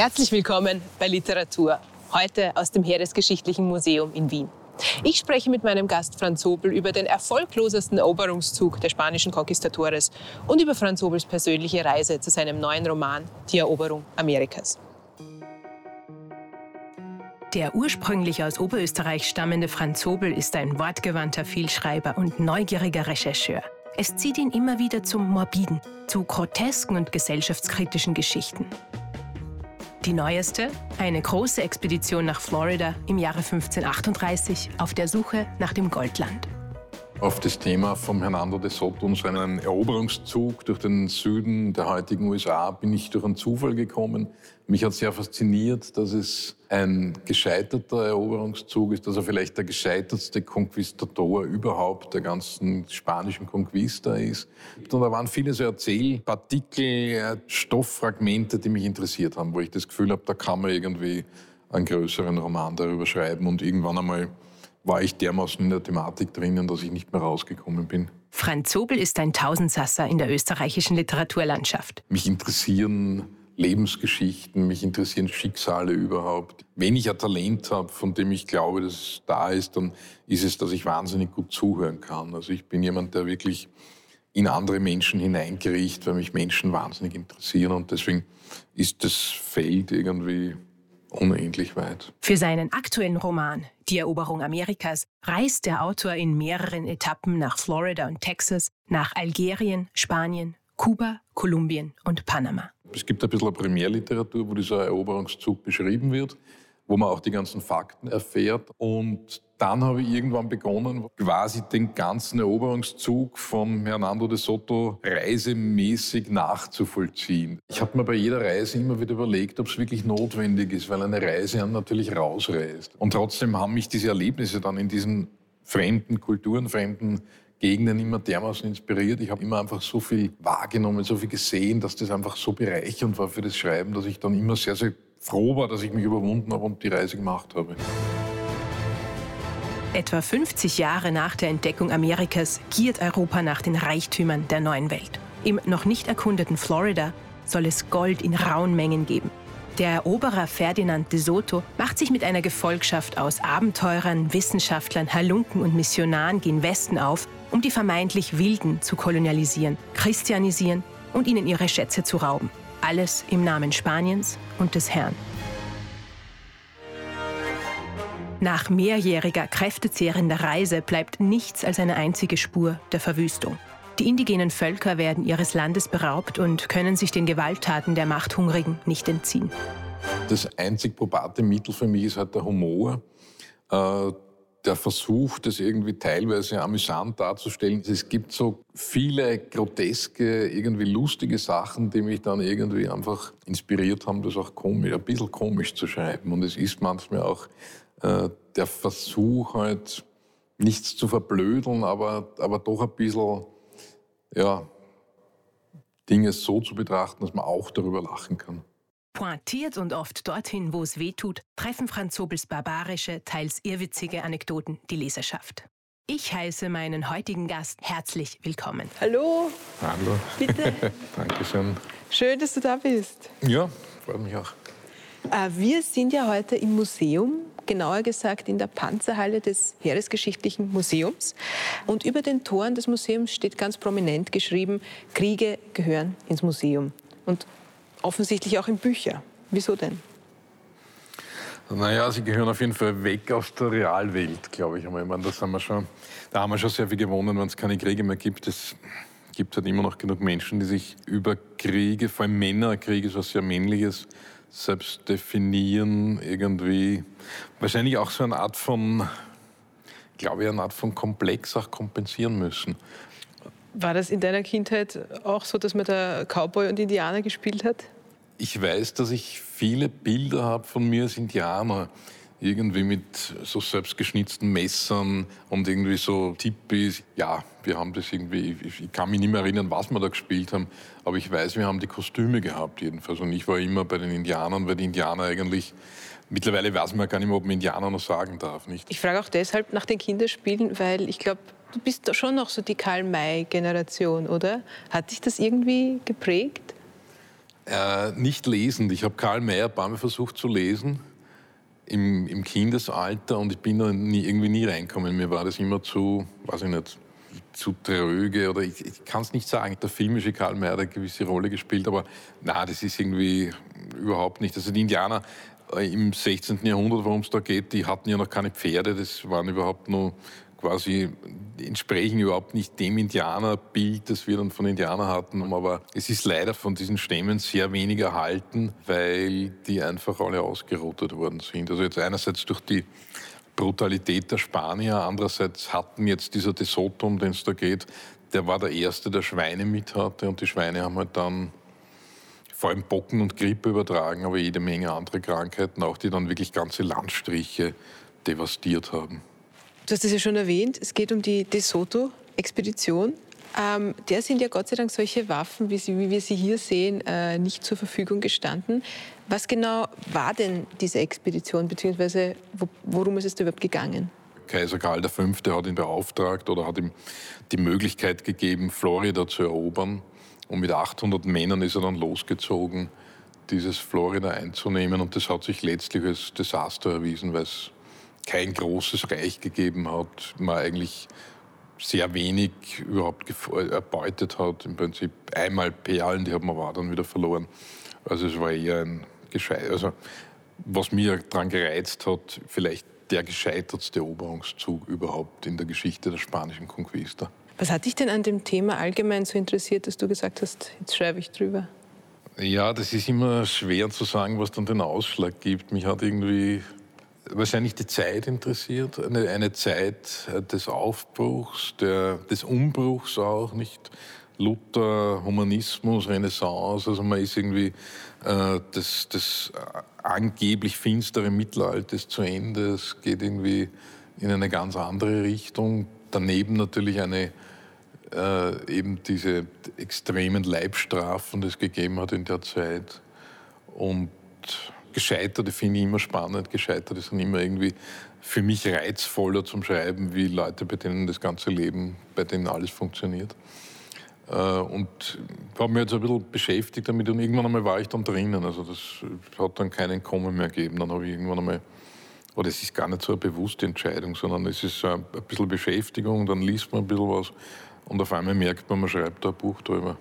Herzlich willkommen bei Literatur, heute aus dem Heeresgeschichtlichen Museum in Wien. Ich spreche mit meinem Gast Franz Hobel über den erfolglosesten Eroberungszug der spanischen Konquistadores und über Franz Hobels persönliche Reise zu seinem neuen Roman Die Eroberung Amerikas. Der ursprünglich aus Oberösterreich stammende Franz Hobel ist ein wortgewandter Vielschreiber und neugieriger Rechercheur. Es zieht ihn immer wieder zum Morbiden, zu grotesken und gesellschaftskritischen Geschichten. Die neueste, eine große Expedition nach Florida im Jahre 1538 auf der Suche nach dem Goldland. Auf das Thema von Hernando de Soto und seinen Eroberungszug durch den Süden der heutigen USA bin ich durch einen Zufall gekommen. Mich hat sehr fasziniert, dass es ein gescheiterter Eroberungszug ist, dass er vielleicht der gescheitertste Konquistador überhaupt der ganzen spanischen Conquista ist. Und da waren viele so Erzählpartikel, Stofffragmente, die mich interessiert haben, wo ich das Gefühl habe, da kann man irgendwie einen größeren Roman darüber schreiben und irgendwann einmal war ich dermaßen in der Thematik drinnen, dass ich nicht mehr rausgekommen bin. Franz Zobel ist ein Tausendsasser in der österreichischen Literaturlandschaft. Mich interessieren Lebensgeschichten, mich interessieren Schicksale überhaupt. Wenn ich ein Talent habe, von dem ich glaube, dass es da ist, dann ist es, dass ich wahnsinnig gut zuhören kann. Also ich bin jemand, der wirklich in andere Menschen hineinkriecht, weil mich Menschen wahnsinnig interessieren und deswegen ist das Feld irgendwie unendlich weit. Für seinen aktuellen Roman Die Eroberung Amerikas reist der Autor in mehreren Etappen nach Florida und Texas, nach Algerien, Spanien, Kuba, Kolumbien und Panama. Es gibt ein bisschen Primärliteratur, wo dieser Eroberungszug beschrieben wird, wo man auch die ganzen Fakten erfährt. Und dann habe ich irgendwann begonnen, quasi den ganzen Eroberungszug von Hernando de Soto reisemäßig nachzuvollziehen. Ich habe mir bei jeder Reise immer wieder überlegt, ob es wirklich notwendig ist, weil eine Reise natürlich rausreißt. Und trotzdem haben mich diese Erlebnisse dann in diesen fremden Kulturen, fremden Gegenden immer dermaßen inspiriert. Ich habe immer einfach so viel wahrgenommen, so viel gesehen, dass das einfach so bereichernd war für das Schreiben, dass ich dann immer sehr, sehr froh war, dass ich mich überwunden habe und die Reise gemacht habe. Etwa 50 Jahre nach der Entdeckung Amerikas giert Europa nach den Reichtümern der neuen Welt. Im noch nicht erkundeten Florida soll es Gold in rauen Mengen geben. Der Eroberer Ferdinand de Soto macht sich mit einer Gefolgschaft aus Abenteurern, Wissenschaftlern, Halunken und Missionaren gen Westen auf, um die vermeintlich Wilden zu kolonialisieren, christianisieren und ihnen ihre Schätze zu rauben. Alles im Namen Spaniens und des Herrn. Nach mehrjähriger, kräftezehrender Reise bleibt nichts als eine einzige Spur der Verwüstung. Die indigenen Völker werden ihres Landes beraubt und können sich den Gewalttaten der Machthungrigen nicht entziehen. Das einzig probate Mittel für mich ist halt der Humor. Äh, der Versuch, das irgendwie teilweise amüsant darzustellen. Es gibt so viele groteske, irgendwie lustige Sachen, die mich dann irgendwie einfach inspiriert haben, das auch komisch, ein bisschen komisch zu schreiben. Und es ist manchmal auch äh, der Versuch, halt nichts zu verblödeln, aber, aber doch ein bisschen, ja, Dinge so zu betrachten, dass man auch darüber lachen kann. Pointiert und oft dorthin, wo es weh tut, treffen Franz Sobels barbarische, teils irrwitzige Anekdoten die Leserschaft. Ich heiße meinen heutigen Gast herzlich willkommen. Hallo. Hallo. Bitte. Dankeschön. Schön, dass du da bist. Ja, freut mich auch. Äh, wir sind ja heute im Museum, genauer gesagt in der Panzerhalle des Heeresgeschichtlichen Museums. Und über den Toren des Museums steht ganz prominent geschrieben, Kriege gehören ins Museum. Und offensichtlich auch in Bücher. Wieso denn? Naja, sie gehören auf jeden Fall weg aus der Realwelt, glaube ich. Ich meine, das haben wir schon, da haben wir schon sehr viel gewonnen, wenn es keine Kriege mehr gibt. Es gibt halt immer noch genug Menschen, die sich über Kriege, vor allem Männerkriege, so was sehr Männliches, selbst definieren, irgendwie. Wahrscheinlich auch so eine Art von, glaube ich, eine Art von Komplex auch kompensieren müssen. War das in deiner Kindheit auch so, dass man da Cowboy und Indianer gespielt hat? Ich weiß, dass ich viele Bilder habe von mir als Indianer. Irgendwie mit so selbstgeschnitzten Messern und irgendwie so Tippis. Ja, wir haben das irgendwie, ich kann mich nicht mehr erinnern, was wir da gespielt haben, aber ich weiß, wir haben die Kostüme gehabt jedenfalls. Und ich war immer bei den Indianern, weil die Indianer eigentlich Mittlerweile weiß man gar nicht mehr, ob man Indianer noch sagen darf. Nicht? Ich frage auch deshalb nach den Kinderspielen, weil ich glaube, du bist schon noch so die Karl-May-Generation, oder? Hat dich das irgendwie geprägt? Äh, nicht lesend. Ich habe Karl Mayer ein paar Mal versucht zu lesen im, im Kindesalter und ich bin da nie, irgendwie nie reinkommen. Mir war das immer zu, weiß ich nicht, zu tröge oder ich, ich kann es nicht sagen. Der filmische Karl May hat eine gewisse Rolle gespielt, aber na, das ist irgendwie überhaupt nicht. Also die Indianer äh, im 16. Jahrhundert, worum es da geht, die hatten ja noch keine Pferde, das waren überhaupt nur quasi entsprechen überhaupt nicht dem Indianerbild, das wir dann von Indianern hatten. Aber es ist leider von diesen Stämmen sehr wenig erhalten, weil die einfach alle ausgerottet worden sind. Also jetzt einerseits durch die Brutalität der Spanier, andererseits hatten jetzt dieser De um den es da geht, der war der Erste, der Schweine mit hatte und die Schweine haben halt dann vor allem Bocken und Grippe übertragen, aber jede Menge andere Krankheiten, auch die dann wirklich ganze Landstriche devastiert haben. Du hast es ja schon erwähnt, es geht um die De Soto-Expedition. Ähm, der sind ja Gott sei Dank solche Waffen, wie, sie, wie wir sie hier sehen, äh, nicht zur Verfügung gestanden. Was genau war denn diese Expedition, beziehungsweise wo, worum ist es da überhaupt gegangen? Kaiser Karl V. hat ihn beauftragt oder hat ihm die Möglichkeit gegeben, Florida zu erobern. Und mit 800 Männern ist er dann losgezogen, dieses Florida einzunehmen. Und das hat sich letztlich als Desaster erwiesen, weil es kein großes Reich gegeben hat, man eigentlich sehr wenig überhaupt erbeutet hat. Im Prinzip einmal Perlen, die hat man war dann wieder verloren. Also es war eher ein gescheit. Also was mir daran gereizt hat, vielleicht der gescheitertste Eroberungszug überhaupt in der Geschichte der spanischen Conquista. Was hat dich denn an dem Thema allgemein so interessiert, dass du gesagt hast, jetzt schreibe ich drüber? Ja, das ist immer schwer zu sagen, was dann den Ausschlag gibt. Mich hat irgendwie wahrscheinlich die Zeit interessiert, eine, eine Zeit des Aufbruchs, der, des Umbruchs auch, nicht Luther, Humanismus, Renaissance, also man ist irgendwie äh, das, das angeblich finstere Mittelalter ist zu Ende, es geht irgendwie in eine ganz andere Richtung. Daneben natürlich eine äh, eben diese extremen Leibstrafen, die es gegeben hat in der Zeit. Und Gescheiterte finde ich immer spannend. Gescheiterte sind immer irgendwie für mich reizvoller zum Schreiben, wie Leute, bei denen das ganze Leben, bei denen alles funktioniert. Äh, und habe mich jetzt ein bisschen beschäftigt damit und irgendwann einmal war ich dann drinnen. Also das hat dann keinen Kommen mehr gegeben. Dann habe ich irgendwann einmal, oder es ist gar nicht so eine bewusste Entscheidung, sondern es ist ein bisschen Beschäftigung, dann liest man ein bisschen was und auf einmal merkt man, man schreibt da ein Buch drüber.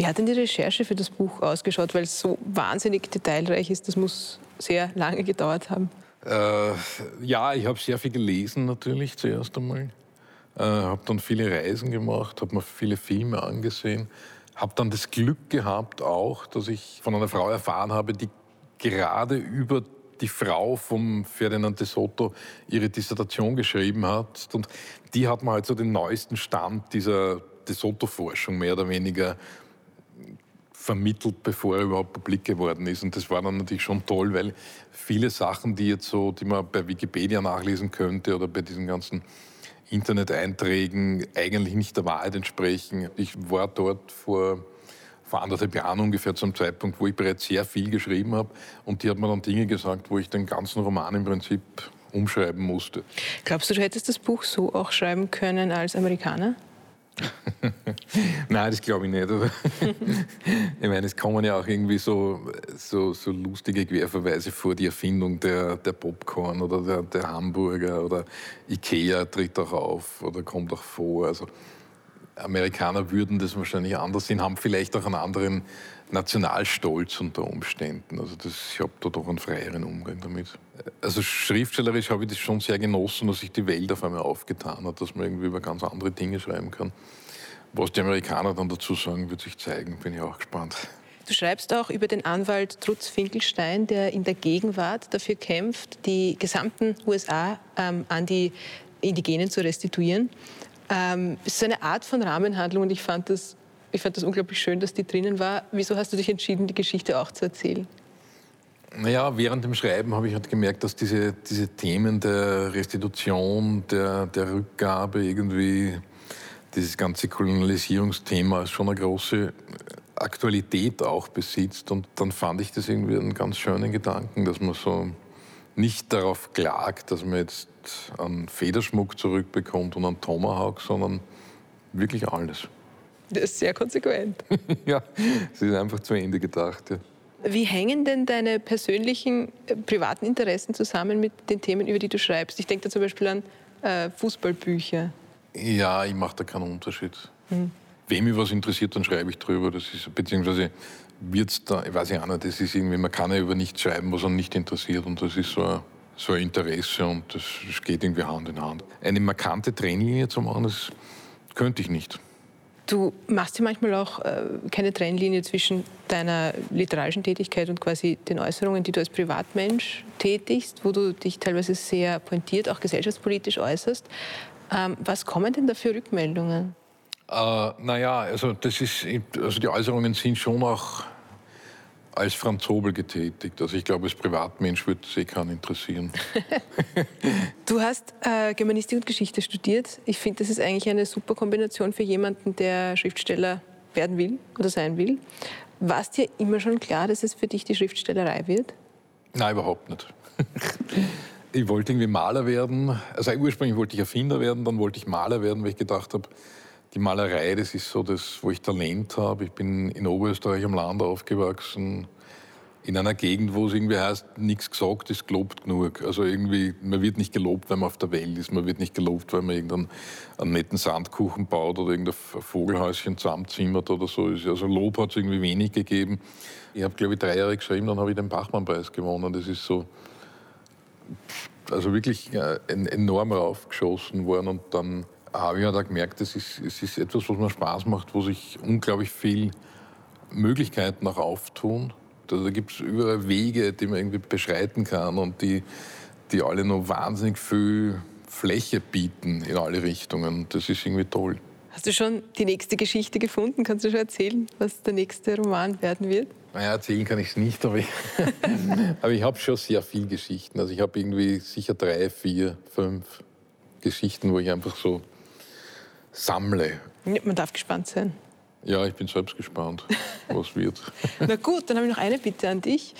Wie hat denn die Recherche für das Buch ausgeschaut? Weil es so wahnsinnig detailreich ist, das muss sehr lange gedauert haben. Äh, ja, ich habe sehr viel gelesen natürlich zuerst einmal. Äh, habe dann viele Reisen gemacht, habe mir viele Filme angesehen. Habe dann das Glück gehabt auch, dass ich von einer Frau erfahren habe, die gerade über die Frau vom Ferdinand de Soto ihre Dissertation geschrieben hat. Und die hat mir halt so den neuesten Stand dieser de Soto-Forschung mehr oder weniger vermittelt, bevor er überhaupt publik geworden ist. Und das war dann natürlich schon toll, weil viele Sachen, die jetzt so, die man bei Wikipedia nachlesen könnte oder bei diesen ganzen Internet-Einträgen eigentlich nicht der Wahrheit entsprechen. Ich war dort vor, vor anderthalb Jahren ungefähr zum Zeitpunkt, wo ich bereits sehr viel geschrieben habe. Und die hat mir dann Dinge gesagt, wo ich den ganzen Roman im Prinzip umschreiben musste. Glaubst du, du hättest das Buch so auch schreiben können als Amerikaner? Nein, das glaube ich nicht. ich meine, es kommen ja auch irgendwie so, so, so lustige Querverweise vor, die Erfindung der, der Popcorn oder der, der Hamburger oder Ikea tritt auch auf oder kommt auch vor. Also Amerikaner würden das wahrscheinlich anders sehen, haben vielleicht auch einen anderen Nationalstolz unter Umständen. Also das, ich habe da doch einen freieren Umgang damit. Also schriftstellerisch habe ich das schon sehr genossen, dass sich die Welt auf einmal aufgetan hat, dass man irgendwie über ganz andere Dinge schreiben kann. Was die Amerikaner dann dazu sagen, wird sich zeigen, bin ich auch gespannt. Du schreibst auch über den Anwalt Trutz Finkelstein, der in der Gegenwart dafür kämpft, die gesamten USA ähm, an die Indigenen zu restituieren. Ähm, es ist eine Art von Rahmenhandlung und ich fand das ich fand das unglaublich schön, dass die drinnen war. Wieso hast du dich entschieden, die Geschichte auch zu erzählen? Naja, während dem Schreiben habe ich halt gemerkt, dass diese, diese Themen der Restitution, der, der Rückgabe irgendwie, dieses ganze Kolonialisierungsthema schon eine große Aktualität auch besitzt. Und dann fand ich das irgendwie einen ganz schönen Gedanken, dass man so nicht darauf klagt, dass man jetzt einen Federschmuck zurückbekommt und einen Tomahawk, sondern wirklich alles. Das ist sehr konsequent. ja, es ist einfach zu Ende gedacht. Ja. Wie hängen denn deine persönlichen, äh, privaten Interessen zusammen mit den Themen, über die du schreibst? Ich denke da zum Beispiel an äh, Fußballbücher. Ja, ich mache da keinen Unterschied. Hm. Wem mich was interessiert, dann schreibe ich drüber. Das ist, beziehungsweise wird es da, ich weiß nicht, das ist irgendwie, man kann ja über nichts schreiben, was einen nicht interessiert. Und das ist so ein, so ein Interesse und das, das geht irgendwie Hand in Hand. Eine markante Trennlinie zu machen, das könnte ich nicht. Du machst ja manchmal auch äh, keine Trennlinie zwischen deiner literarischen Tätigkeit und quasi den Äußerungen, die du als Privatmensch tätigst, wo du dich teilweise sehr pointiert, auch gesellschaftspolitisch äußerst. Ähm, was kommen denn da für Rückmeldungen? Äh, naja, also, das ist, also die Äußerungen sind schon auch als Franz Hobel getätigt. Also ich glaube, als Privatmensch würde es eh keinen interessieren. du hast äh, Germanistik und Geschichte studiert. Ich finde, das ist eigentlich eine super Kombination für jemanden, der Schriftsteller werden will oder sein will. War es dir immer schon klar, dass es für dich die Schriftstellerei wird? Nein, überhaupt nicht. ich wollte irgendwie Maler werden. Also ursprünglich wollte ich Erfinder werden, dann wollte ich Maler werden, weil ich gedacht habe, die Malerei, das ist so das, wo ich Talent habe. Ich bin in Oberösterreich am Land aufgewachsen, in einer Gegend, wo es irgendwie heißt, nichts gesagt ist gelobt genug. Also irgendwie, man wird nicht gelobt, wenn man auf der Welt ist. Man wird nicht gelobt, wenn man irgendeinen einen netten Sandkuchen baut oder irgendein Vogelhäuschen zusammenzimmert oder so. Also Lob hat es irgendwie wenig gegeben. Ich habe, glaube ich, drei Jahre geschrieben, dann habe ich den Bachmann-Preis gewonnen. Das ist so, also wirklich äh, enorm raufgeschossen worden und dann habe ich ja da gemerkt, es ist, es ist etwas, was mir Spaß macht, wo sich unglaublich viel Möglichkeiten auch auftun. Da, da gibt es überall Wege, die man irgendwie beschreiten kann und die, die alle noch wahnsinnig viel Fläche bieten in alle Richtungen. Das ist irgendwie toll. Hast du schon die nächste Geschichte gefunden? Kannst du schon erzählen, was der nächste Roman werden wird? Naja, erzählen kann ich es nicht, aber ich, aber ich habe schon sehr viele Geschichten. Also ich habe irgendwie sicher drei, vier, fünf Geschichten, wo ich einfach so sammle. Man darf gespannt sein. Ja, ich bin selbst gespannt, was wird. Na gut, dann habe ich noch eine Bitte an dich.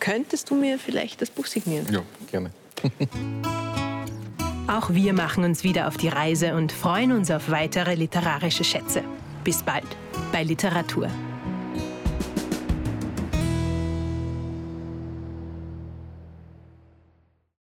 Könntest du mir vielleicht das Buch signieren? Ja, gerne. Auch wir machen uns wieder auf die Reise und freuen uns auf weitere literarische Schätze. Bis bald bei Literatur.